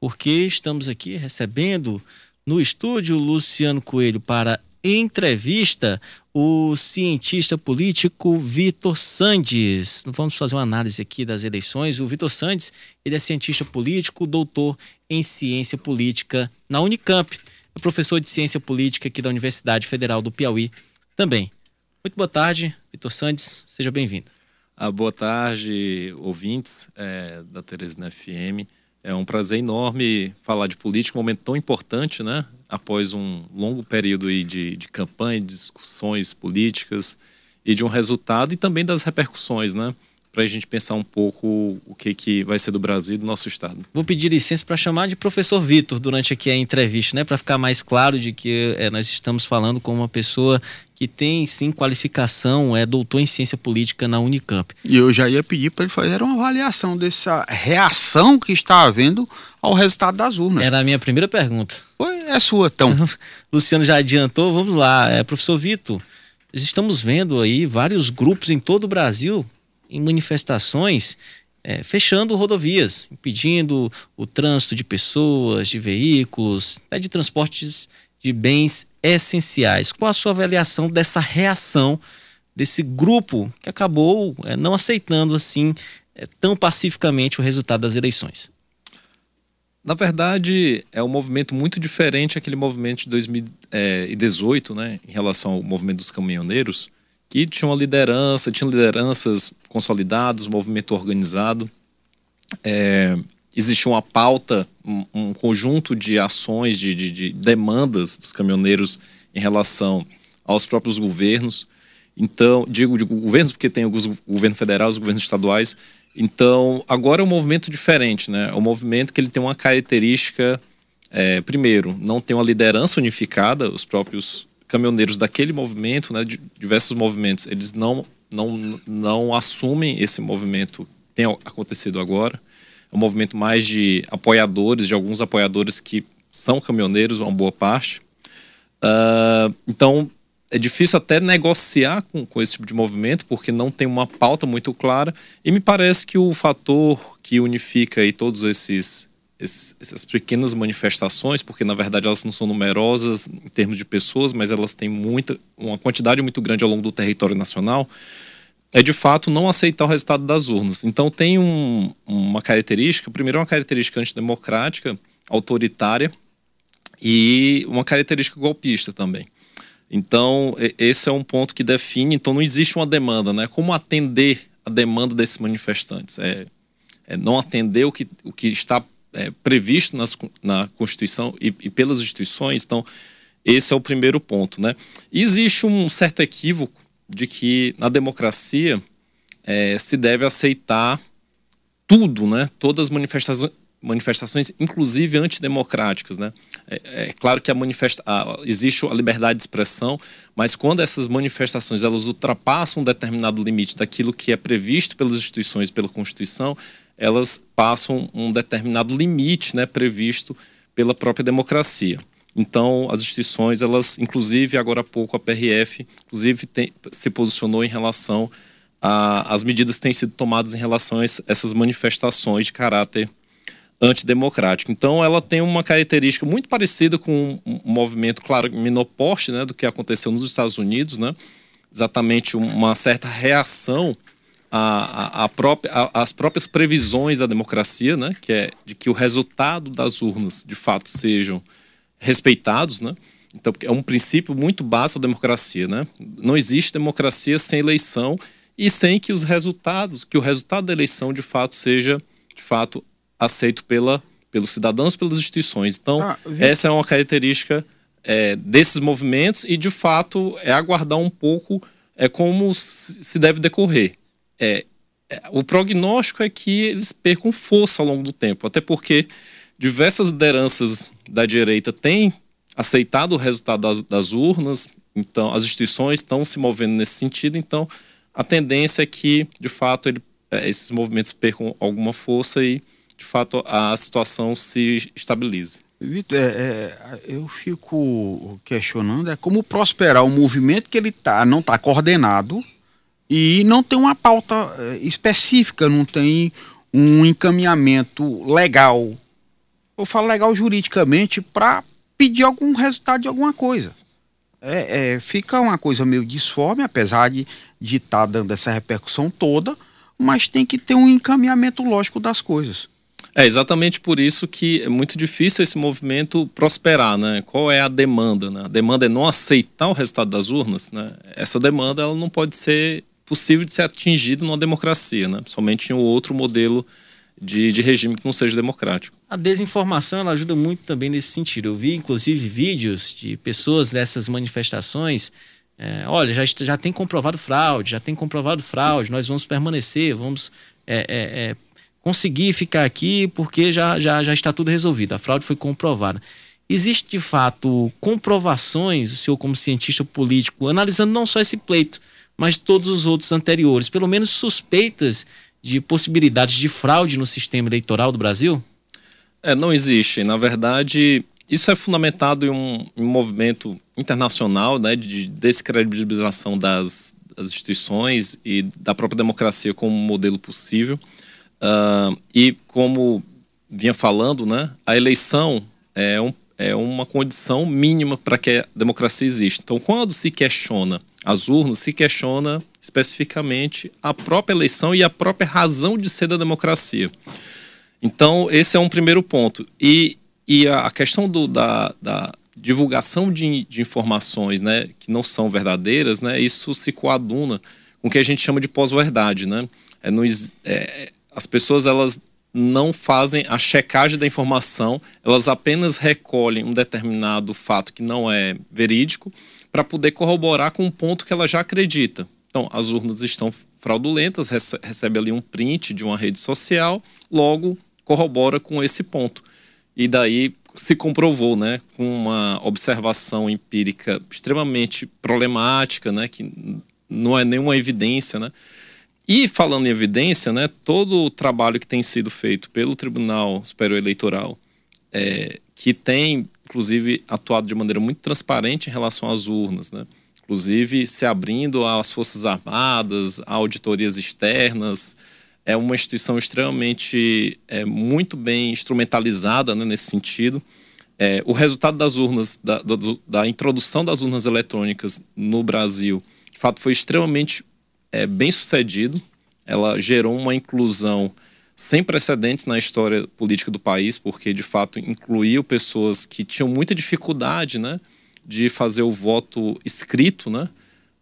porque estamos aqui recebendo no estúdio Luciano Coelho para entrevista o cientista político Vitor Sandes. Vamos fazer uma análise aqui das eleições. O Vitor Sandes, ele é cientista político, doutor em ciência política na Unicamp. É professor de ciência política aqui da Universidade Federal do Piauí também. Muito boa tarde, Vitor Sandes, seja bem-vindo. Ah, boa tarde, ouvintes é, da Teresina FM. É um prazer enorme falar de política, um momento tão importante, né? Após um longo período aí de, de campanha, de discussões políticas e de um resultado e também das repercussões, né? Para a gente pensar um pouco o que, que vai ser do Brasil e do nosso estado. Vou pedir licença para chamar de professor Vitor durante aqui a entrevista, né? Para ficar mais claro de que é, nós estamos falando com uma pessoa que tem sim qualificação, é doutor em ciência política na Unicamp. E eu já ia pedir para ele fazer uma avaliação dessa reação que está havendo ao resultado das urnas. Era a minha primeira pergunta. Foi, é sua, então. Luciano já adiantou, vamos lá. É, professor Vitor, estamos vendo aí vários grupos em todo o Brasil em manifestações é, fechando rodovias, impedindo o trânsito de pessoas, de veículos, até de transportes de bens essenciais. Qual a sua avaliação dessa reação desse grupo que acabou é, não aceitando assim é, tão pacificamente o resultado das eleições? Na verdade, é um movimento muito diferente aquele movimento de 2018, né, em relação ao movimento dos caminhoneiros, que tinha uma liderança, tinha lideranças consolidadas, movimento organizado. É, existia uma pauta, um, um conjunto de ações, de, de, de, demandas dos caminhoneiros em relação aos próprios governos. Então, digo, governos porque tem o governo federal, os governos estaduais. Então, agora é um movimento diferente, né? É um movimento que ele tem uma característica, é, primeiro, não tem uma liderança unificada, os próprios caminhoneiros daquele movimento, né, de diversos movimentos, eles não, não, não assumem esse movimento tem acontecido agora um movimento mais de apoiadores, de alguns apoiadores que são caminhoneiros, uma boa parte. Uh, então, é difícil até negociar com, com esse tipo de movimento, porque não tem uma pauta muito clara. E me parece que o fator que unifica aí todos esses, esses, essas pequenas manifestações, porque na verdade elas não são numerosas em termos de pessoas, mas elas têm muita, uma quantidade muito grande ao longo do território nacional, é de fato não aceitar o resultado das urnas. Então tem um, uma característica, primeiro uma característica antidemocrática, autoritária e uma característica golpista também. Então esse é um ponto que define. Então não existe uma demanda, né? Como atender a demanda desses manifestantes? É, é não atender o que, o que está é, previsto nas, na Constituição e, e pelas instituições. Então esse é o primeiro ponto, né? Existe um certo equívoco de que na democracia é, se deve aceitar tudo, né? Todas as manifestações, manifestações inclusive antidemocráticas, né? É, é claro que a manifesta a, existe a liberdade de expressão, mas quando essas manifestações elas ultrapassam um determinado limite daquilo que é previsto pelas instituições, pela Constituição, elas passam um determinado limite, né? Previsto pela própria democracia. Então, as instituições, elas, inclusive agora há pouco a PRF, inclusive tem, se posicionou em relação às medidas que têm sido tomadas em relação a essas manifestações de caráter antidemocrático. Então, ela tem uma característica muito parecida com um movimento, claro, menor porte, né, do que aconteceu nos Estados Unidos, né? Exatamente uma certa reação à, à própria, às próprias previsões da democracia, né? Que é de que o resultado das urnas, de fato, sejam respeitados, né? Então, é um princípio muito básico da democracia, né? Não existe democracia sem eleição e sem que os resultados, que o resultado da eleição de fato seja, de fato, aceito pela, pelos cidadãos, pelas instituições. Então, ah, essa é uma característica é, desses movimentos e, de fato, é aguardar um pouco é como se deve decorrer. É, é, o prognóstico é que eles percam força ao longo do tempo, até porque diversas lideranças da direita têm aceitado o resultado das, das urnas, então as instituições estão se movendo nesse sentido, então a tendência é que, de fato, ele, é, esses movimentos percam alguma força e, de fato, a situação se estabilize. Vitor, é, é, eu fico questionando é como prosperar um movimento que ele tá, não está coordenado e não tem uma pauta é, específica, não tem um encaminhamento legal eu falo legal juridicamente, para pedir algum resultado de alguma coisa. É, é, fica uma coisa meio disforme, apesar de estar tá dando essa repercussão toda, mas tem que ter um encaminhamento lógico das coisas. É exatamente por isso que é muito difícil esse movimento prosperar, né? Qual é a demanda? Né? A demanda é não aceitar o resultado das urnas, né? Essa demanda ela não pode ser possível de ser atingida numa democracia, né? Somente em um outro modelo de, de regime que não seja democrático. A desinformação ela ajuda muito também nesse sentido. Eu vi inclusive vídeos de pessoas dessas manifestações é, olha, já, já tem comprovado fraude, já tem comprovado fraude, nós vamos permanecer, vamos é, é conseguir ficar aqui porque já, já, já está tudo resolvido. A fraude foi comprovada. Existe de fato comprovações, o senhor, como cientista político, analisando não só esse pleito, mas todos os outros anteriores, pelo menos suspeitas de possibilidades de fraude no sistema eleitoral do Brasil? É, não existe. Na verdade, isso é fundamentado em um, um movimento internacional né, de descredibilização das, das instituições e da própria democracia como modelo possível. Uh, e como vinha falando, né, a eleição é, um, é uma condição mínima para que a democracia exista. Então, quando se questiona as urnas, se questiona especificamente a própria eleição e a própria razão de ser da democracia. Então, esse é um primeiro ponto. E, e a questão do, da, da divulgação de, de, informações né, que não são verdadeiras, né, isso se coaduna com o que a gente chama de pós-verdade. Né? É, é, as pessoas elas não fazem a checagem da informação, elas apenas recolhem um determinado fato que não é verídico para poder corroborar com um ponto que ela já acredita. Então, as urnas estão fraudulentas, recebe ali um print de uma rede social, logo corrobora com esse ponto. E daí se comprovou, né, com uma observação empírica extremamente problemática, né, que não é nenhuma evidência, né, e falando em evidência, né, todo o trabalho que tem sido feito pelo Tribunal Superior Eleitoral, é, que tem, inclusive, atuado de maneira muito transparente em relação às urnas, né, inclusive se abrindo às Forças Armadas, a auditorias externas, é uma instituição extremamente, é, muito bem instrumentalizada né, nesse sentido. É, o resultado das urnas, da, do, da introdução das urnas eletrônicas no Brasil, de fato, foi extremamente é, bem sucedido. Ela gerou uma inclusão sem precedentes na história política do país, porque de fato incluiu pessoas que tinham muita dificuldade, né, de fazer o voto escrito, né,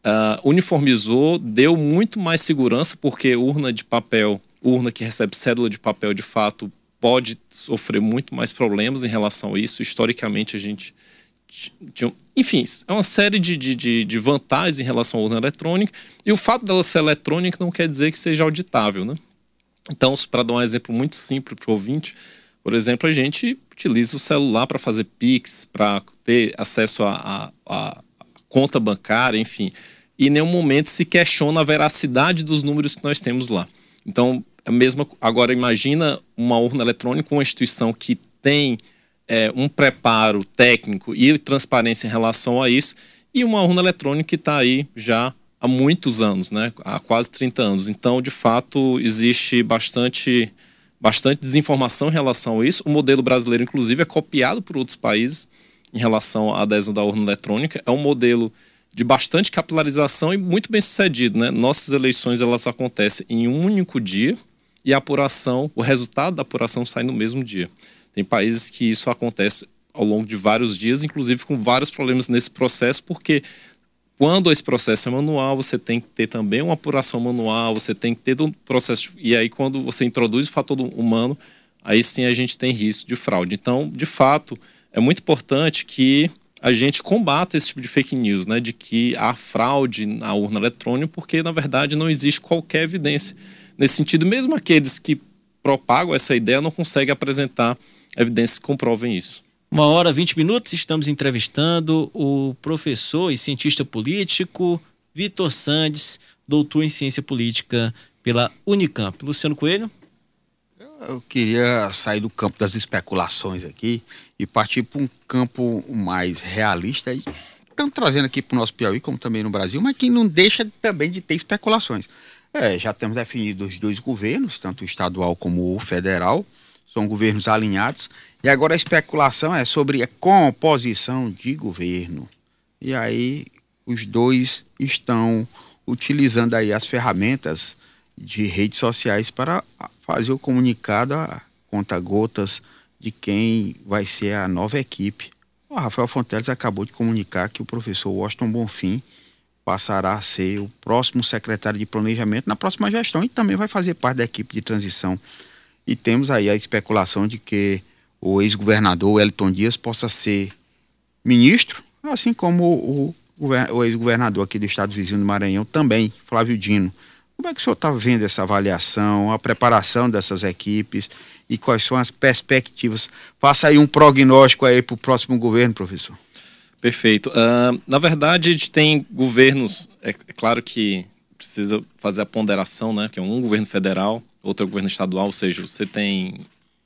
uh, uniformizou, deu muito mais segurança, porque urna de papel, urna que recebe cédula de papel, de fato pode sofrer muito mais problemas em relação a isso. Historicamente a gente tinha, enfim, é uma série de, de, de, vantagens em relação à urna eletrônica. E o fato dela ser eletrônica não quer dizer que seja auditável, né? Então, para dar um exemplo muito simples para o ouvinte, por exemplo, a gente utiliza o celular para fazer Pix, para ter acesso à conta bancária, enfim. E em nenhum momento se questiona a veracidade dos números que nós temos lá. Então, é mesmo agora imagina uma urna eletrônica, uma instituição que tem é, um preparo técnico e transparência em relação a isso, e uma urna eletrônica que está aí já há muitos anos, né? há quase 30 anos. Então, de fato, existe bastante, bastante desinformação em relação a isso. O modelo brasileiro, inclusive, é copiado por outros países em relação à adesão da urna eletrônica. É um modelo de bastante capilarização e muito bem sucedido. Né? Nossas eleições elas acontecem em um único dia e a apuração, o resultado da apuração sai no mesmo dia. Tem países que isso acontece ao longo de vários dias, inclusive com vários problemas nesse processo, porque quando esse processo é manual, você tem que ter também uma apuração manual, você tem que ter um processo. E aí, quando você introduz o fator humano, aí sim a gente tem risco de fraude. Então, de fato, é muito importante que a gente combata esse tipo de fake news, né? De que há fraude na urna eletrônica, porque na verdade não existe qualquer evidência nesse sentido. Mesmo aqueles que propagam essa ideia não conseguem apresentar evidências que comprovem isso. Uma hora, vinte minutos, estamos entrevistando o professor e cientista político Vitor Sandes, doutor em ciência política pela Unicamp. Luciano Coelho? Eu queria sair do campo das especulações aqui e partir para um campo mais realista. Estamos trazendo aqui para o nosso Piauí, como também no Brasil, mas que não deixa também de ter especulações. É, já temos definido os dois governos, tanto o estadual como o federal são governos alinhados. E agora a especulação é sobre a composição de governo. E aí os dois estão utilizando aí as ferramentas de redes sociais para fazer o comunicado a conta gotas de quem vai ser a nova equipe. O Rafael Fonteles acabou de comunicar que o professor Washington Bonfim passará a ser o próximo secretário de planejamento na próxima gestão e também vai fazer parte da equipe de transição. E temos aí a especulação de que o ex-governador Elton Dias possa ser ministro, assim como o, o ex-governador aqui do estado vizinho do Maranhão também, Flávio Dino. Como é que o senhor está vendo essa avaliação, a preparação dessas equipes e quais são as perspectivas? Faça aí um prognóstico aí para o próximo governo, professor. Perfeito. Uh, na verdade, a gente tem governos, é, é, claro que precisa fazer a ponderação, né? Que é um governo federal, outro governo estadual, ou seja, você tem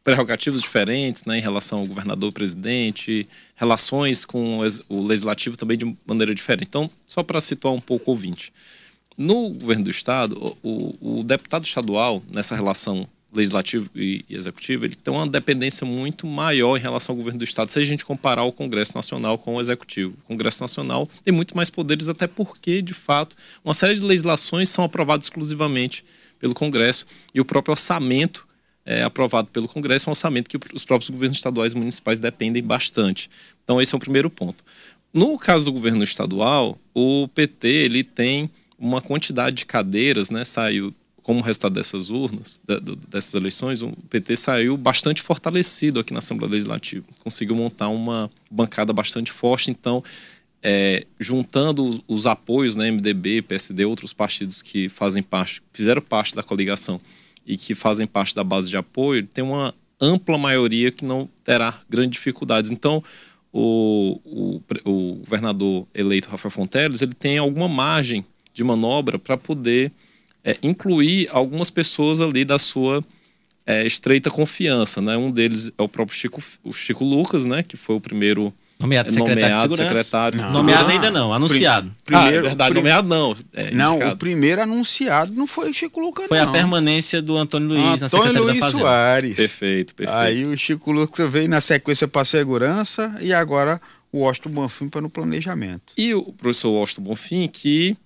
prerrogativas diferentes né, em relação ao governador, presidente, relações com o legislativo também de maneira diferente. Então, só para situar um pouco o ouvinte. No governo do estado, o, o deputado estadual, nessa relação legislativo e executivo, ele tem uma dependência muito maior em relação ao governo do estado, se a gente comparar o Congresso Nacional com o executivo. O Congresso Nacional tem muito mais poderes, até porque, de fato, uma série de legislações são aprovadas exclusivamente pelo Congresso e o próprio orçamento é, aprovado pelo Congresso é um orçamento que os próprios governos estaduais e municipais dependem bastante. Então, esse é o primeiro ponto. No caso do governo estadual, o PT ele tem uma quantidade de cadeiras, né? Saiu como resultado dessas urnas, dessas eleições, o PT saiu bastante fortalecido aqui na Assembleia Legislativa. Conseguiu montar uma bancada bastante forte, então, é, juntando os, os, apoios, né, MDB, PSD, outros partidos que fazem parte, fizeram parte da coligação e que fazem parte da base de apoio, tem uma ampla maioria que não terá grandes dificuldades. Então, o, o, o governador eleito Rafael Fonteles, ele tem alguma margem de manobra para poder é, incluir algumas pessoas ali da sua é, estreita confiança, né? Um deles é o próprio Chico, o Chico Lucas, né? Que foi o primeiro Nomeado secretário nomeado de segurança. secretário. Não. Nomeado ainda não, anunciado. Primeiro, ah, é verdade, prim... nomeado não. É não, o primeiro anunciado não foi o Chico Lucas, foi não. a permanência do Antônio Luiz Antônio na Secretaria Luiz da Fazenda. Soares. Perfeito, perfeito. Aí o Chico Lucas veio na sequência para segurança e agora o Washington Bonfim para no planejamento. E o professor Washington Bonfim, que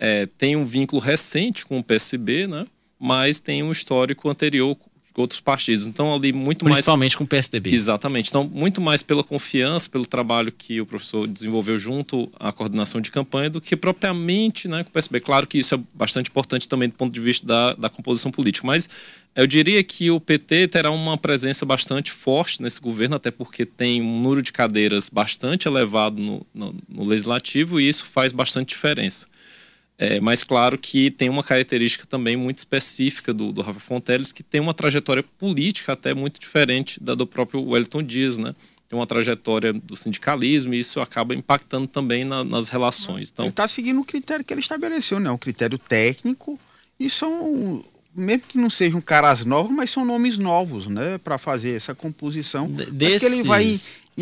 é, tem um vínculo recente com o PSB, né? mas tem um histórico anterior com outros partidos. Então, ali muito Principalmente mais. com o PSDB. Exatamente. Então, muito mais pela confiança, pelo trabalho que o professor desenvolveu junto à coordenação de campanha, do que propriamente né, com o PSB. Claro que isso é bastante importante também do ponto de vista da, da composição política, mas eu diria que o PT terá uma presença bastante forte nesse governo, até porque tem um número de cadeiras bastante elevado no, no, no legislativo e isso faz bastante diferença. É, mas claro que tem uma característica também muito específica do, do Rafa Fonteles, que tem uma trajetória política até muito diferente da do próprio Wellington Dias, né? Tem uma trajetória do sindicalismo e isso acaba impactando também na, nas relações. Então, ele está seguindo o critério que ele estabeleceu, né? Um critério técnico e são mesmo que não sejam caras novos, mas são nomes novos, né, para fazer essa composição. Desses... Acho que ele vai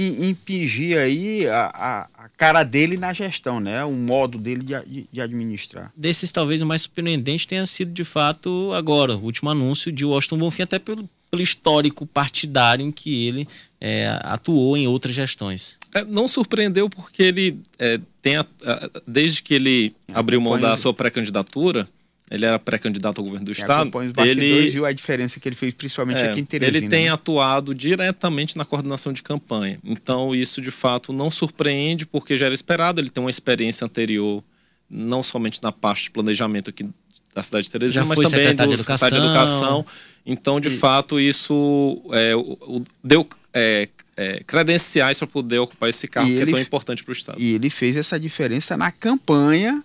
impingir aí a, a, a, cara dele na gestão, né? O modo dele de, de, administrar. Desses, talvez o mais surpreendente tenha sido, de fato, agora, o último anúncio de Washington Bonfim, até pelo, pelo histórico partidário em que ele é, atuou em outras gestões. É, não surpreendeu porque ele é, tem, a, desde que ele abriu mão da sua pré-candidatura, ele era pré-candidato ao governo do estado. Ele viu a diferença que ele fez, principalmente é, aqui em Teresina. Ele tem né? atuado diretamente na coordenação de campanha. Então, isso de fato não surpreende, porque já era esperado. Ele tem uma experiência anterior, não somente na parte de planejamento aqui da cidade de Teresina, mas também do de secretário de Educação. Então, de e... fato, isso é, o, deu é, é, credenciais para poder ocupar esse cargo que é tão importante para o Estado. E ele fez essa diferença na campanha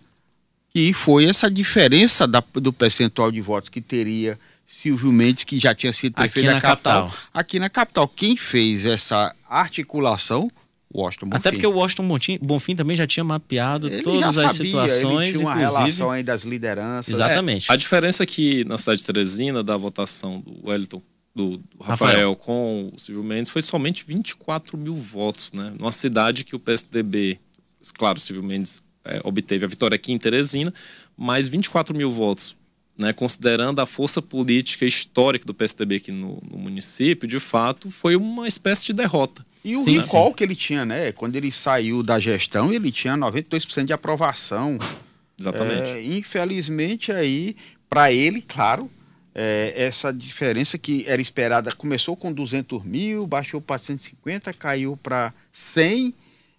e foi essa diferença da, do percentual de votos que teria Silvio Mendes, que já tinha sido prefeito da capital. capital. Aqui na capital, quem fez essa articulação? Washington Bonfim. Até porque o Washington Bonfim também já tinha mapeado ele todas as sabia, situações. Ele tinha uma inclusive... relação aí das lideranças. Exatamente. É, a diferença aqui na cidade de Teresina, da votação do Wellington, do, do Rafael, Rafael, com o Silvio Mendes, foi somente 24 mil votos, né? Numa cidade que o PSDB, claro, Silvio Mendes é, obteve a vitória aqui em Teresina, mais 24 mil votos né, considerando a força política histórica do PSDB aqui no, no município, de fato, foi uma espécie de derrota. E o sim, recall sim. que ele tinha, né? Quando ele saiu da gestão, ele tinha 92% de aprovação. Exatamente. É, infelizmente, aí, para ele, claro, é, essa diferença que era esperada começou com 200 mil, baixou para 150, caiu para 100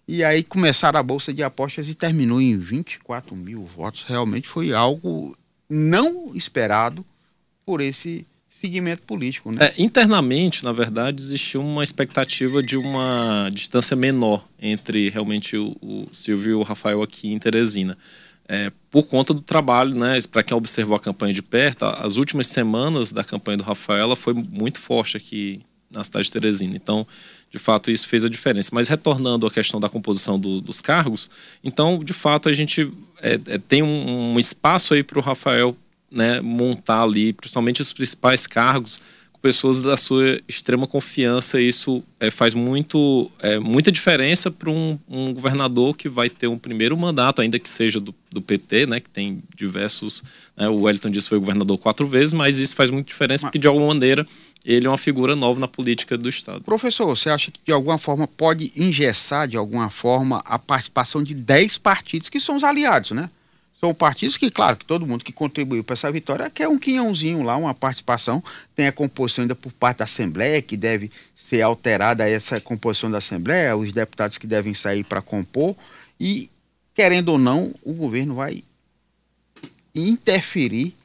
e aí começaram a bolsa de apostas e terminou em 24 mil votos. Realmente foi algo não esperado por esse segmento político. Né? É, internamente, na verdade, existiu uma expectativa de uma distância menor entre realmente o, o Silvio e o Rafael aqui em Teresina. É, por conta do trabalho, né? Para quem observou a campanha de perto, as últimas semanas da campanha do Rafael foi muito forte aqui na cidade de Teresina. Então, de fato, isso fez a diferença. Mas retornando à questão da composição do, dos cargos, então, de fato, a gente é, é, tem um, um, espaço aí para o Rafael né, montar ali, principalmente os principais cargos, com pessoas da sua extrema confiança. Isso é, faz muito, é, muita diferença para um, um, governador que vai ter um primeiro mandato, ainda que seja do, do PT, né, que tem diversos. Né, o Wellington disse que foi governador quatro vezes, mas isso faz muita diferença, porque de alguma maneira ele é uma figura nova na política do Estado. Professor, você acha que de alguma forma pode engessar, de alguma forma, a participação de 10 partidos, que são os aliados, né? São partidos que, claro, que todo mundo que contribuiu para essa vitória quer um quinhãozinho lá, uma participação. Tem a composição ainda por parte da Assembleia, que deve ser alterada essa composição da Assembleia, os deputados que devem sair para compor. E, querendo ou não, o governo vai interferir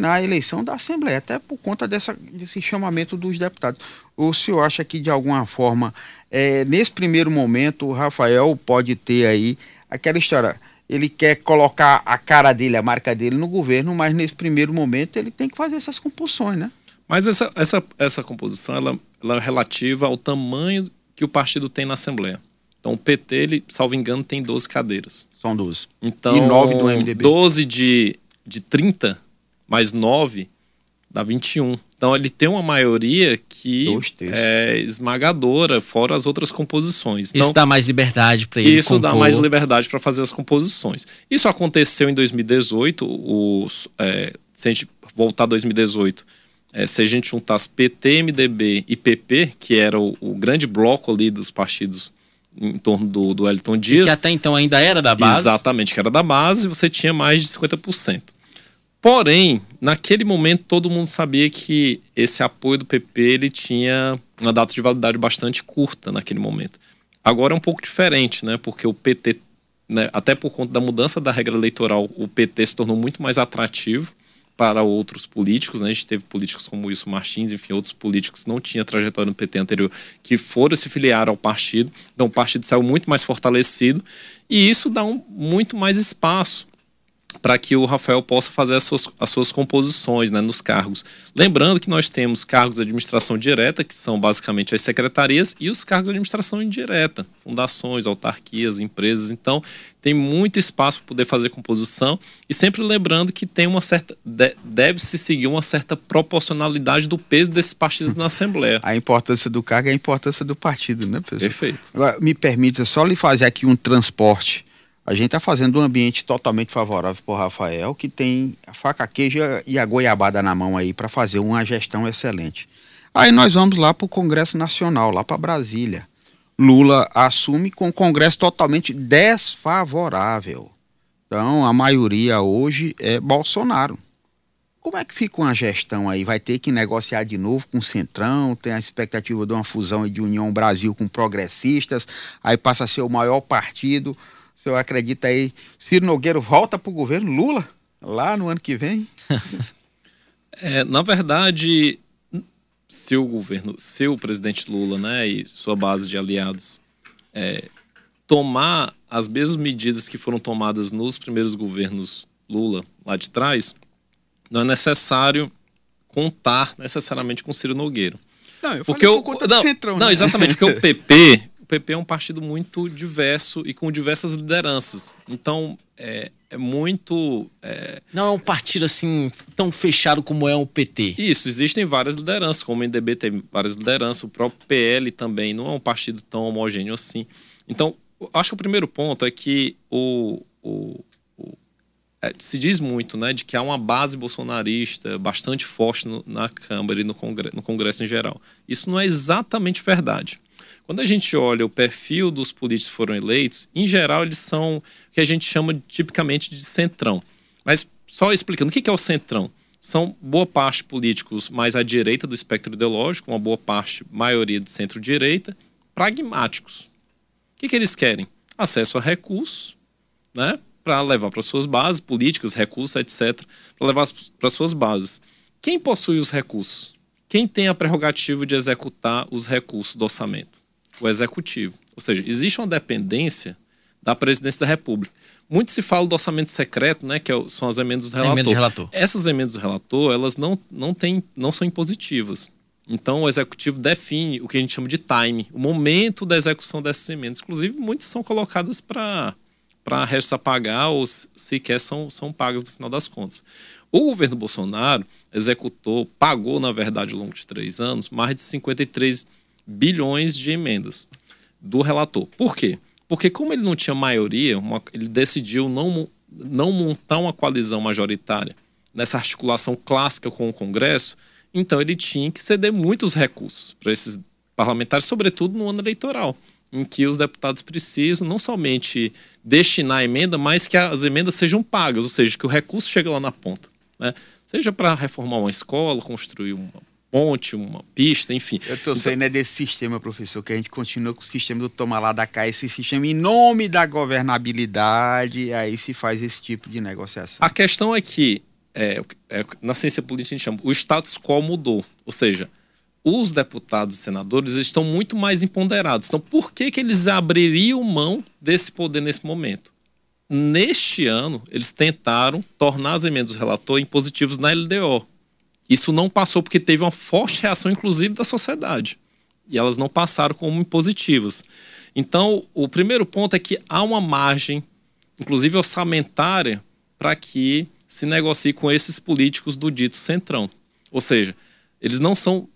na eleição da Assembleia, até por conta dessa, desse chamamento dos deputados. O senhor acha que, de alguma forma, é, nesse primeiro momento, o Rafael pode ter aí aquela história. Ele quer colocar a cara dele, a marca dele no governo, mas nesse primeiro momento ele tem que fazer essas compulsões, né? Mas essa, essa, essa composição ela, ela é relativa ao tamanho que o partido tem na Assembleia. Então o PT, ele, salvo engano, tem 12 cadeiras. São 12. Então, e 9 do MDB. 12 de, de 30 mais 9 dá 21. Então ele tem uma maioria que é esmagadora, fora as outras composições. Então, isso dá mais liberdade para ele. Isso compor. dá mais liberdade para fazer as composições. Isso aconteceu em 2018. Os, é, se a gente voltar a 2018, é, se a gente juntasse PT, MDB e PP, que era o, o grande bloco ali dos partidos em torno do, do Elton Dias. E que até então ainda era da base. Exatamente, que era da base, você tinha mais de 50%. Porém, naquele momento todo mundo sabia que esse apoio do PP ele tinha uma data de validade bastante curta naquele momento. Agora é um pouco diferente, né? Porque o PT, né, até por conta da mudança da regra eleitoral, o PT se tornou muito mais atrativo para outros políticos, né? A gente teve políticos como Wilson Martins, enfim, outros políticos que não tinham trajetória no PT anterior que foram se filiar ao partido. Então o partido saiu muito mais fortalecido e isso dá um, muito mais espaço para que o Rafael possa fazer as suas, as suas composições né, nos cargos. Lembrando que nós temos cargos de administração direta, que são basicamente as secretarias, e os cargos de administração indireta, fundações, autarquias, empresas. Então, tem muito espaço para poder fazer composição, e sempre lembrando que tem uma certa. deve-se seguir uma certa proporcionalidade do peso desses partidos na Assembleia. A importância do cargo é a importância do partido, né, professor? Perfeito. Agora, me permita só lhe fazer aqui um transporte a gente está fazendo um ambiente totalmente favorável para o Rafael, que tem a faca queijo e a goiabada na mão aí para fazer uma gestão excelente. Aí nós vamos lá para o Congresso Nacional, lá para Brasília. Lula assume com o Congresso totalmente desfavorável. Então, a maioria hoje é Bolsonaro. Como é que fica uma gestão aí? Vai ter que negociar de novo com o Centrão? Tem a expectativa de uma fusão de União Brasil com progressistas, aí passa a ser o maior partido. O senhor acredita aí, Ciro Nogueira volta para o governo Lula lá no ano que vem? é, na verdade, se o governo, se o presidente Lula né, e sua base de aliados é, tomar as mesmas medidas que foram tomadas nos primeiros governos Lula lá de trás, não é necessário contar necessariamente com Ciro Nogueira. Não, eu porque falei por não, Centrão. Não, né? exatamente, porque o PP PP é um partido muito diverso e com diversas lideranças. Então, é, é muito. É... Não é um partido assim tão fechado como é o PT. Isso, existem várias lideranças, como o MDB tem várias lideranças, o próprio PL também não é um partido tão homogêneo assim. Então, acho que o primeiro ponto é que o, o, o é, se diz muito, né, de que há uma base bolsonarista bastante forte no, na Câmara e no Congresso, no Congresso em geral. Isso não é exatamente verdade. Quando a gente olha o perfil dos políticos que foram eleitos, em geral eles são o que a gente chama tipicamente de centrão. Mas só explicando, o que é o centrão? São boa parte políticos mais à direita do espectro ideológico, uma boa parte, maioria de centro-direita, pragmáticos. O que, eles querem? Acesso a recursos, né? para levar para suas bases políticas, recursos, etc., para levar para suas bases. Quem possui os recursos? Quem tem a prerrogativa de executar os recursos do orçamento? O executivo. Ou seja, existe uma dependência da presidência da República. Muito se fala do orçamento secreto, né, que é são as emendas do relator. Emenda relator. Essas emendas do relator, elas não, não, tem, não são impositivas. Então, o executivo define o que a gente chama de time, o momento da execução dessas emendas. Inclusive, muitas são colocadas para para restos a pagar ou sequer são, são pagas no final das contas. O governo Bolsonaro executou, pagou, na verdade, ao longo de três anos, mais de 53 bilhões de emendas do relator. Por quê? Porque como ele não tinha maioria, uma, ele decidiu não, não montar uma coalizão majoritária nessa articulação clássica com o Congresso, então ele tinha que ceder muitos recursos para esses parlamentares, sobretudo no ano eleitoral em que os deputados precisam não somente destinar a emenda, mas que as emendas sejam pagas, ou seja, que o recurso chegue lá na ponta. Né? Seja para reformar uma escola, construir uma ponte, uma pista, enfim. Eu estou então, saindo é desse sistema, professor, que a gente continua com o sistema do tomar lá da cá, esse sistema em nome da governabilidade, aí se faz esse tipo de negociação. A questão é que, é, é, na ciência política a gente chama, o status quo mudou, ou seja, os deputados e senadores estão muito mais empoderados. Então, por que, que eles abririam mão desse poder nesse momento? Neste ano, eles tentaram tornar as emendas do relator impositivos na LDO. Isso não passou porque teve uma forte reação, inclusive, da sociedade. E elas não passaram como impositivas. Então, o primeiro ponto é que há uma margem, inclusive orçamentária, para que se negocie com esses políticos do dito centrão. Ou seja, eles não são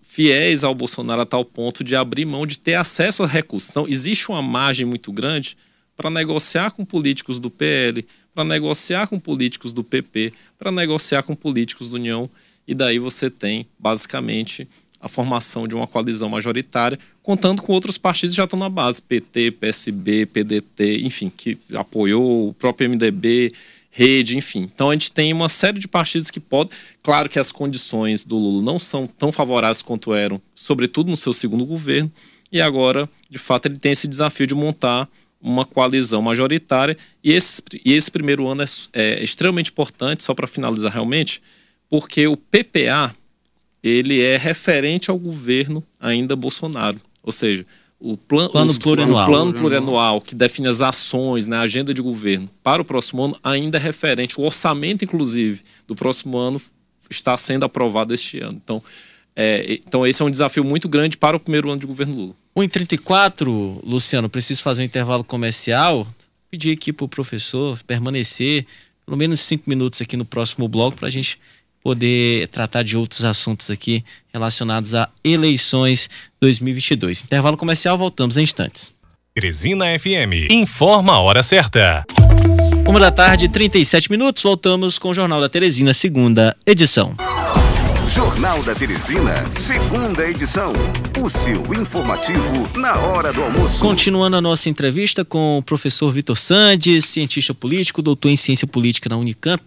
fiéis ao Bolsonaro a tal ponto de abrir mão de ter acesso a recursos. Então, existe uma margem muito grande para negociar com políticos do PL, para negociar com políticos do PP, para negociar com políticos do União, e daí você tem, basicamente, a formação de uma coalizão majoritária, contando com outros partidos que já estão na base, PT, PSB, PDT, enfim, que apoiou o próprio MDB, rede, enfim. Então a gente tem uma série de partidos que podem. Claro que as condições do Lula não são tão favoráveis quanto eram, sobretudo no seu segundo governo, e agora, de fato, ele tem esse desafio de montar uma coalizão majoritária. E esse, e esse primeiro ano é, é extremamente importante, só para finalizar realmente, porque o PPA ele é referente ao governo ainda Bolsonaro. Ou seja, o plan, plano, os, plurianual. o plano plurianual que define as ações, né, a agenda de governo para o próximo ano ainda é referente. O orçamento, inclusive, do próximo ano está sendo aprovado este ano. Então, é, então esse é um desafio muito grande para o primeiro ano de governo Lula. 1h34, Luciano, preciso fazer um intervalo comercial. Pedir aqui para o professor permanecer pelo menos cinco minutos aqui no próximo bloco para a gente poder tratar de outros assuntos aqui relacionados a eleições 2022. Intervalo comercial, voltamos em instantes. Teresina FM informa a hora certa. Uma da tarde, 37 minutos, voltamos com o Jornal da Teresina, segunda edição. Jornal da Teresina, segunda edição. O seu informativo na hora do almoço. Continuando a nossa entrevista com o professor Vitor Sandes, cientista político, doutor em ciência política na Unicamp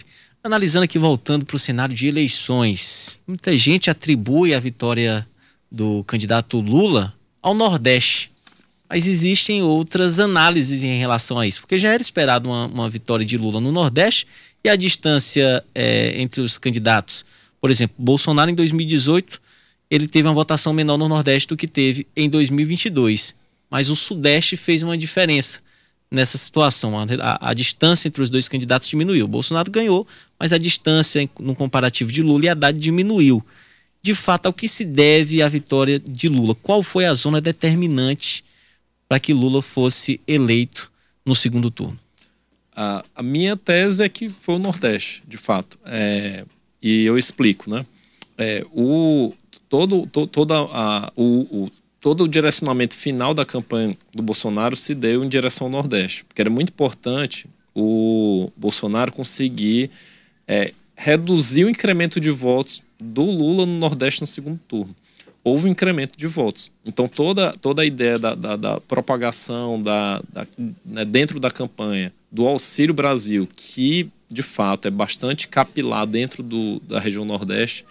Analisando aqui, voltando para o cenário de eleições, muita gente atribui a vitória do candidato Lula ao Nordeste. Mas existem outras análises em relação a isso, porque já era esperado uma, uma vitória de Lula no Nordeste e a distância é, entre os candidatos. Por exemplo, Bolsonaro em 2018 ele teve uma votação menor no Nordeste do que teve em 2022, mas o Sudeste fez uma diferença nessa situação. A, a, a, distância entre os dois candidatos diminuiu. O Bolsonaro ganhou, mas a distância no comparativo de Lula e Haddad diminuiu. De fato, ao que se deve a vitória de Lula? Qual foi a zona determinante para que Lula fosse eleito no segundo turno? A, a minha tese é que foi o Nordeste, de fato. É, e eu explico, né? É, o, todo, to, toda a, o, o todo o direcionamento final da campanha do Bolsonaro se deu em direção ao Nordeste, porque era muito importante o Bolsonaro conseguir é, reduzir o incremento de votos do Lula no Nordeste no segundo turno. Houve um incremento de votos. Então, toda, toda a ideia da, da, da propagação da, da né, dentro da campanha do Auxílio Brasil, que de fato é bastante capilar dentro do, da região Nordeste,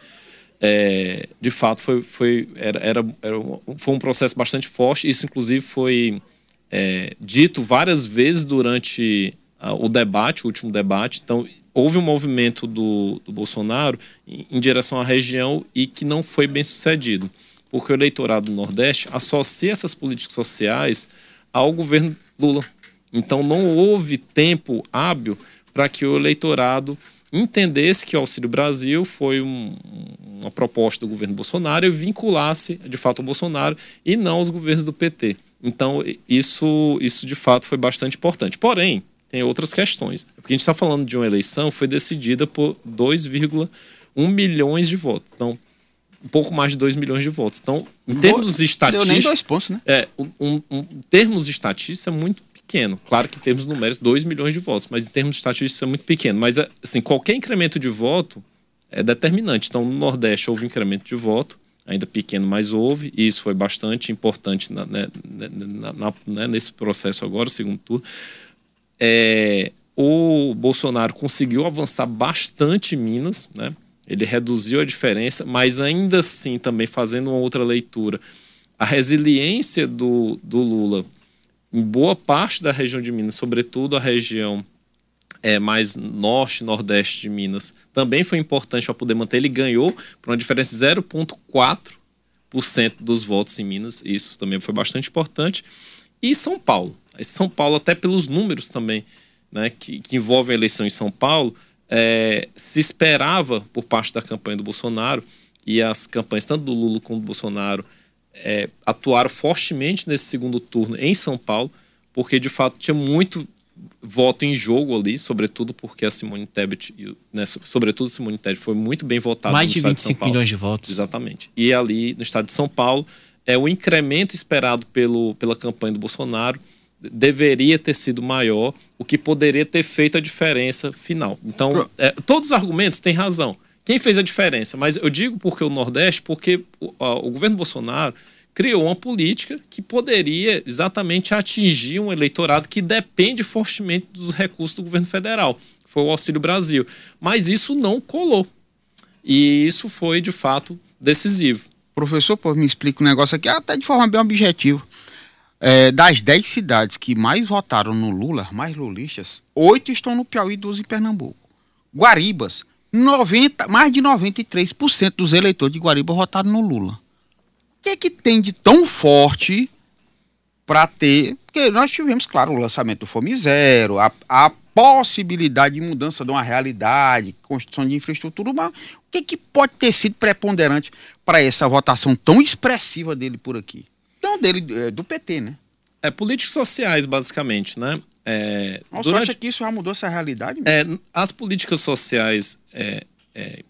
é, de fato foi, foi, era, era, era um, foi um processo bastante forte. Isso, inclusive, foi é, dito várias vezes durante o debate, o último debate. Então, houve um movimento do, do Bolsonaro em, em, direção à região e que não foi bem sucedido, porque o eleitorado do Nordeste associa essas políticas sociais ao governo Lula. Então, não houve tempo hábil para que o eleitorado entendesse que o Auxílio Brasil foi um, uma proposta do governo Bolsonaro e vinculasse de fato o Bolsonaro e não os governos do PT. Então, isso, isso de fato foi bastante importante. Porém, tem outras questões. Porque a gente está falando de uma eleição que foi decidida por 2,1 milhões de votos. Então, um pouco mais de 2 milhões de votos. Então, em termos estatísticos. nem dois pontos, né? É, um, um, um, termos estatísticos é muito pequeno. Claro que em termos numéricos, 2 milhões de votos, mas em termos estatísticos é muito pequeno. Mas, assim, qualquer incremento de voto é determinante. Então, no Nordeste houve um incremento de voto ainda pequeno, mas houve, e isso foi bastante importante na, né, na, na, né, nesse processo agora, segundo turno. É, o Bolsonaro conseguiu avançar bastante em Minas, né? ele reduziu a diferença, mas ainda assim, também fazendo uma outra leitura, a resiliência do, do Lula boa parte da região de Minas, sobretudo a região é, mais norte, nordeste de Minas, também foi importante para poder manter. Ele ganhou por uma diferença de 0,4% dos votos em Minas, isso também foi bastante importante. E São Paulo. São Paulo, até pelos números também, né, que, que envolvem a eleição em São Paulo, é, se esperava por parte da campanha do Bolsonaro e as campanhas tanto do Lula como do Bolsonaro é, atuaram fortemente nesse segundo turno em São Paulo, porque de fato tinha muito voto em jogo ali, sobretudo porque a Simone Tebet, né, sobretudo a Simone Tebet foi muito bem votada Mais de 25 de milhões de votos. Exatamente. E ali no estado de São Paulo, é o incremento esperado pelo, pela campanha do Bolsonaro deveria ter sido maior, o que poderia ter feito a diferença final. Então, é, todos os argumentos têm razão. Quem fez a diferença? Mas eu digo porque o Nordeste, porque o, o governo Bolsonaro criou uma política que poderia exatamente atingir um eleitorado que depende fortemente dos recursos do governo federal. Foi o Auxílio Brasil. Mas isso não colou. E isso foi, de fato, decisivo. Professor, pô, me explica um negócio aqui, até de forma bem objetiva. É, das 10 cidades que mais votaram no Lula, mais lulistas, oito estão no Piauí e duas em Pernambuco. Guaribas, 90, mais de 93% dos eleitores de Guariba votaram no Lula que é que tem de tão forte para ter. Porque nós tivemos, claro, o lançamento do Fome Zero, a, a possibilidade de mudança de uma realidade, construção de infraestrutura, mas o que, é que pode ter sido preponderante para essa votação tão expressiva dele por aqui? Não dele, é, do PT, né? É políticas sociais, basicamente, né? É, Nossa, durante... acha que isso já mudou essa realidade? É, as políticas sociais é, é,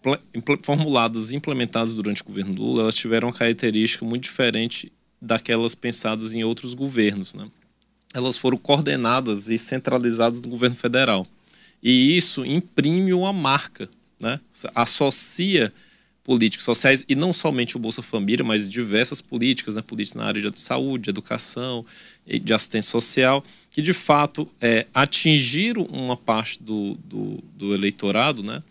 formuladas e implementadas durante o governo Lula, elas tiveram uma característica muito diferente daquelas pensadas em outros governos. Né? Elas foram coordenadas e centralizadas no governo federal. E isso imprime uma marca, né? associa políticas sociais, e não somente o Bolsa Família, mas diversas políticas, né? políticas na área de saúde, de educação, de assistência social, que de fato é, atingiram uma parte do, do, do eleitorado, né?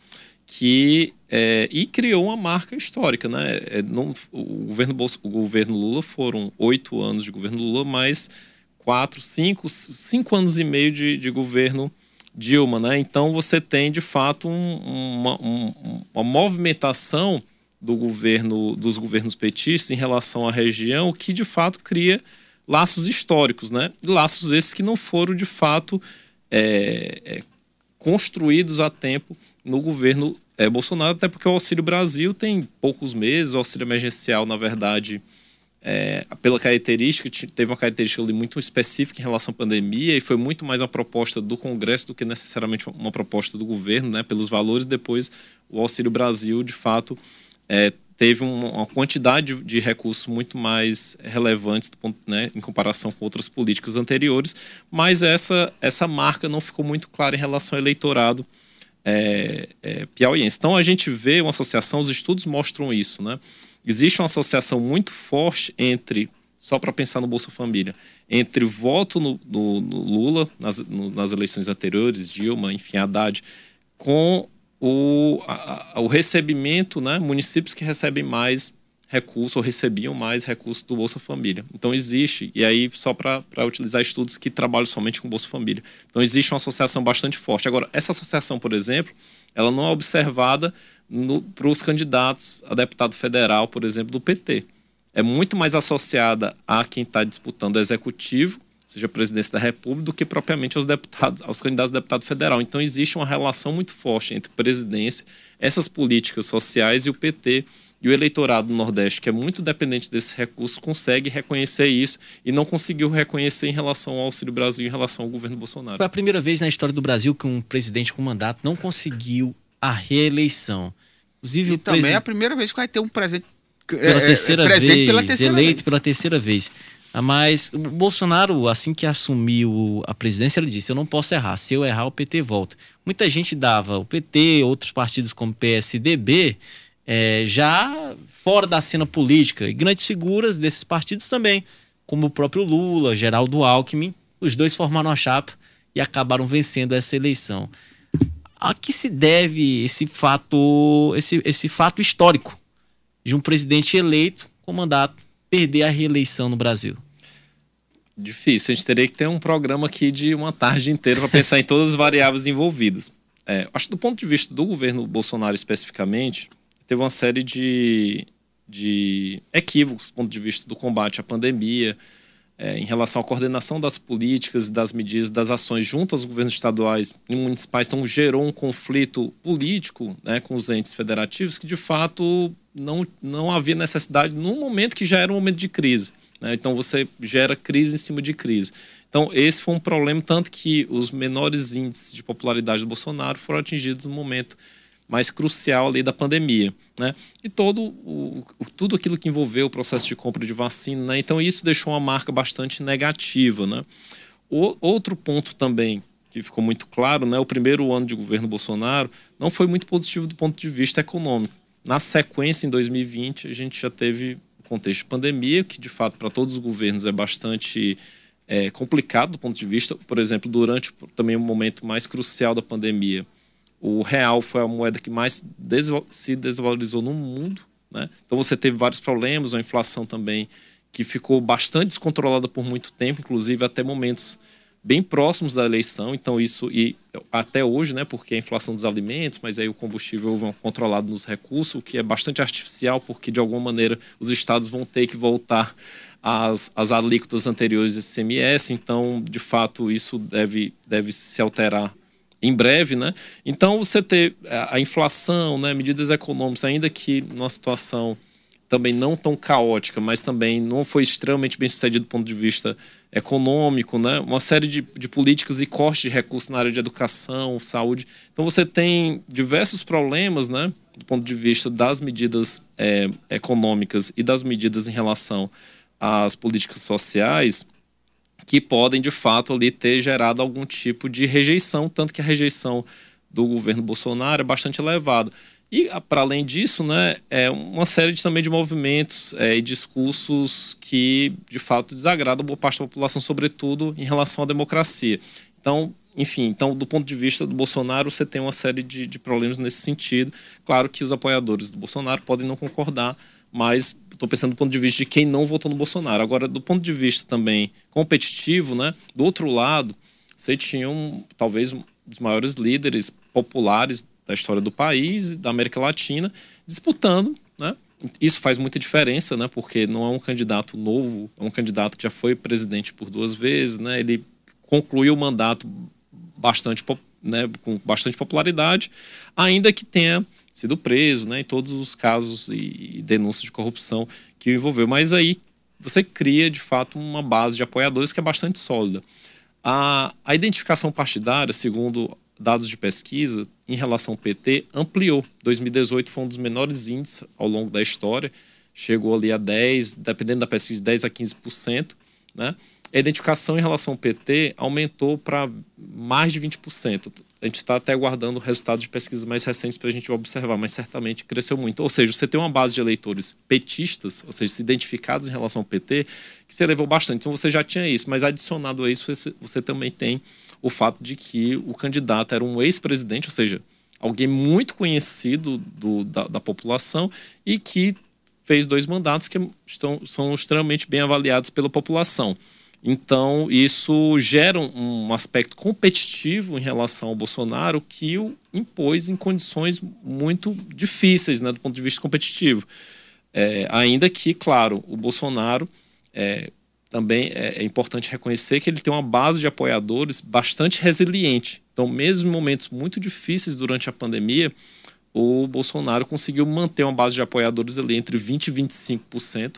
que é, e criou uma marca histórica, né? É, não, o governo Bolsa, o governo Lula foram oito anos de governo Lula, mais quatro, cinco, cinco anos e meio de, de governo Dilma, né? Então você tem de fato um, uma, um, uma movimentação do governo dos governos petistas em relação à região que de fato cria laços históricos, né? Laços esses que não foram de fato é, é construídos a tempo no governo é, Bolsonaro, até porque o Auxílio Brasil tem poucos meses, o auxílio emergencial, na verdade, é, pela característica, teve uma característica muito específica em relação à pandemia e foi muito mais uma proposta do Congresso do que necessariamente uma proposta do governo, né, pelos valores. Depois, o Auxílio Brasil, de fato, é, teve uma quantidade de recursos muito mais relevantes né, em comparação com outras políticas anteriores, mas essa, essa marca não ficou muito clara em relação ao eleitorado é, é, piauiense. Então a gente vê uma associação, os estudos mostram isso, né? Existe uma associação muito forte entre, só para pensar no Bolsa Família, entre voto no, no, no Lula nas, no, nas eleições anteriores, Dilma, enfim, Haddad, com o, a, o recebimento, né, municípios que recebem mais recursos ou recebiam mais recursos do Bolsa Família. Então existe, e aí só para utilizar estudos que trabalham somente com Bolsa Família. Então existe uma associação bastante forte. Agora, essa associação, por exemplo, ela não é observada para os candidatos a deputado federal, por exemplo, do PT. É muito mais associada a quem está disputando executivo seja a presidência da República, do que propriamente aos deputados, aos candidatos a deputado federal. Então existe uma relação muito forte entre presidência, essas políticas sociais e o PT. E o eleitorado do Nordeste, que é muito dependente desse recurso, consegue reconhecer isso e não conseguiu reconhecer em relação ao Auxílio Brasil, em relação ao governo Bolsonaro. Foi a primeira vez na história do Brasil que um presidente com mandato não conseguiu a reeleição. Inclusive, e também é a primeira vez que vai ter um presidente, pela é, terceira é, vez, pela terceira eleito vez. pela terceira vez. Ah, mas o Bolsonaro, assim que assumiu a presidência, ele disse: Eu não posso errar. Se eu errar, o PT volta. Muita gente dava o PT, outros partidos como PSDB, é, já fora da cena política. E grandes figuras desses partidos também, como o próprio Lula, Geraldo Alckmin. Os dois formaram a chapa e acabaram vencendo essa eleição. A que se deve esse fato, esse, esse fato histórico de um presidente eleito com mandato perder a reeleição no Brasil? Difícil. A gente teria que ter um programa aqui de uma tarde inteira para pensar em todas as variáveis envolvidas. É, acho que do ponto de vista do governo Bolsonaro especificamente, teve uma série de, de equívocos do ponto de vista do combate à pandemia, é, em relação à coordenação das políticas, das medidas, das ações junto aos governos estaduais e municipais. Então, gerou um conflito político né, com os entes federativos que, de fato, não, não havia necessidade num momento que já era um momento de crise. Né? Então você gera crise em cima de crise. Então esse foi um problema, tanto que os menores índices de popularidade do Bolsonaro foram atingidos no momento mais crucial ali da pandemia, né? E todo o, tudo aquilo que envolveu o processo de compra de vacina, né? Então isso deixou uma marca bastante negativa, né? O, outro ponto também que ficou muito claro, né? O primeiro ano de governo Bolsonaro não foi muito positivo do ponto de vista econômico. Na sequência, em 2020, a gente já teve contexto de pandemia, que de fato para todos os governos é bastante é, complicado do ponto de vista, por exemplo, durante também o momento mais crucial da pandemia, o real foi a moeda que mais se desvalorizou no mundo. Né? Então você teve vários problemas, uma inflação também que ficou bastante descontrolada por muito tempo, inclusive até momentos bem próximos da eleição, então isso e até hoje, né, porque a inflação dos alimentos, mas aí o combustível vão controlado nos recursos, o que é bastante artificial, porque de alguma maneira os estados vão ter que voltar às, às alíquotas anteriores do ICMS, então de fato isso deve, deve se alterar em breve, né? Então você ter a inflação, né, medidas econômicas, ainda que numa situação também não tão caótica, mas também não foi extremamente bem sucedido do ponto de vista econômico, né? uma série de, de políticas e cortes de recursos na área de educação, saúde. Então você tem diversos problemas né? do ponto de vista das medidas é, econômicas e das medidas em relação às políticas sociais que podem, de fato, ali ter gerado algum tipo de rejeição, tanto que a rejeição do governo Bolsonaro é bastante elevada. E, para além disso, né, é uma série de, também de movimentos é, e discursos que, de fato, desagradam boa parte da população, sobretudo em relação à democracia. Então, enfim, então, do ponto de vista do Bolsonaro, você tem uma série de, de problemas nesse sentido. Claro que os apoiadores do Bolsonaro podem não concordar, mas estou pensando do ponto de vista de quem não votou no Bolsonaro. Agora, do ponto de vista também competitivo, né, do outro lado, você tinha um, talvez um dos maiores líderes populares da história do país da América Latina, disputando, né? Isso faz muita diferença, né? Porque não é um candidato novo, é um candidato que já foi presidente por duas vezes, né? Ele concluiu o mandato bastante, né, com bastante popularidade, ainda que tenha sido preso, né, em todos os casos e denúncias de corrupção que o envolveu. Mas aí você cria, de fato, uma base de apoiadores que é bastante sólida. A, a identificação partidária, segundo dados de pesquisa em relação ao PT ampliou. 2018 foi um dos menores índices ao longo da história, chegou ali a 10, dependendo da pesquisa, 10 a 15%, né? A identificação em relação ao PT aumentou para mais de 20%. A gente está até aguardando resultados de pesquisas mais recentes para a gente observar, mas certamente cresceu muito. Ou seja, você tem uma base de eleitores petistas, ou seja, se identificados em relação ao PT, que se elevou bastante. Então você já tinha isso, mas adicionado a isso, você, você também tem o fato de que o candidato era um ex-presidente, ou seja, alguém muito conhecido do, da, da população e que fez dois mandatos que estão, são extremamente bem avaliados pela população. Então, isso gera um aspecto competitivo em relação ao Bolsonaro que o impôs em condições muito difíceis né, do ponto de vista competitivo. É, ainda que, claro, o Bolsonaro é, também é, é, importante reconhecer que ele tem uma base de apoiadores bastante resiliente. Então, mesmo em momentos muito difíceis durante a pandemia, o Bolsonaro conseguiu manter uma base de apoiadores ali entre 20% e 25%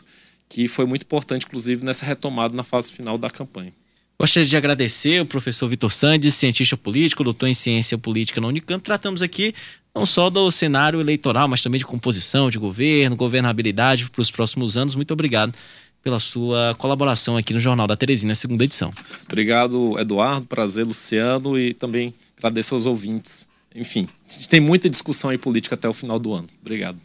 que foi muito importante, inclusive, nessa retomada na fase final da campanha. Gostaria de agradecer o professor Vitor Sandes, cientista político, doutor em ciência política na Unicamp. Tratamos aqui não só do cenário eleitoral, mas também de composição de governo, governabilidade para os próximos anos. Muito obrigado pela sua colaboração aqui no Jornal da Teresina, segunda edição. Obrigado, Eduardo. Prazer, Luciano. E também agradeço aos ouvintes. Enfim, a gente tem muita discussão aí política até o final do ano. Obrigado.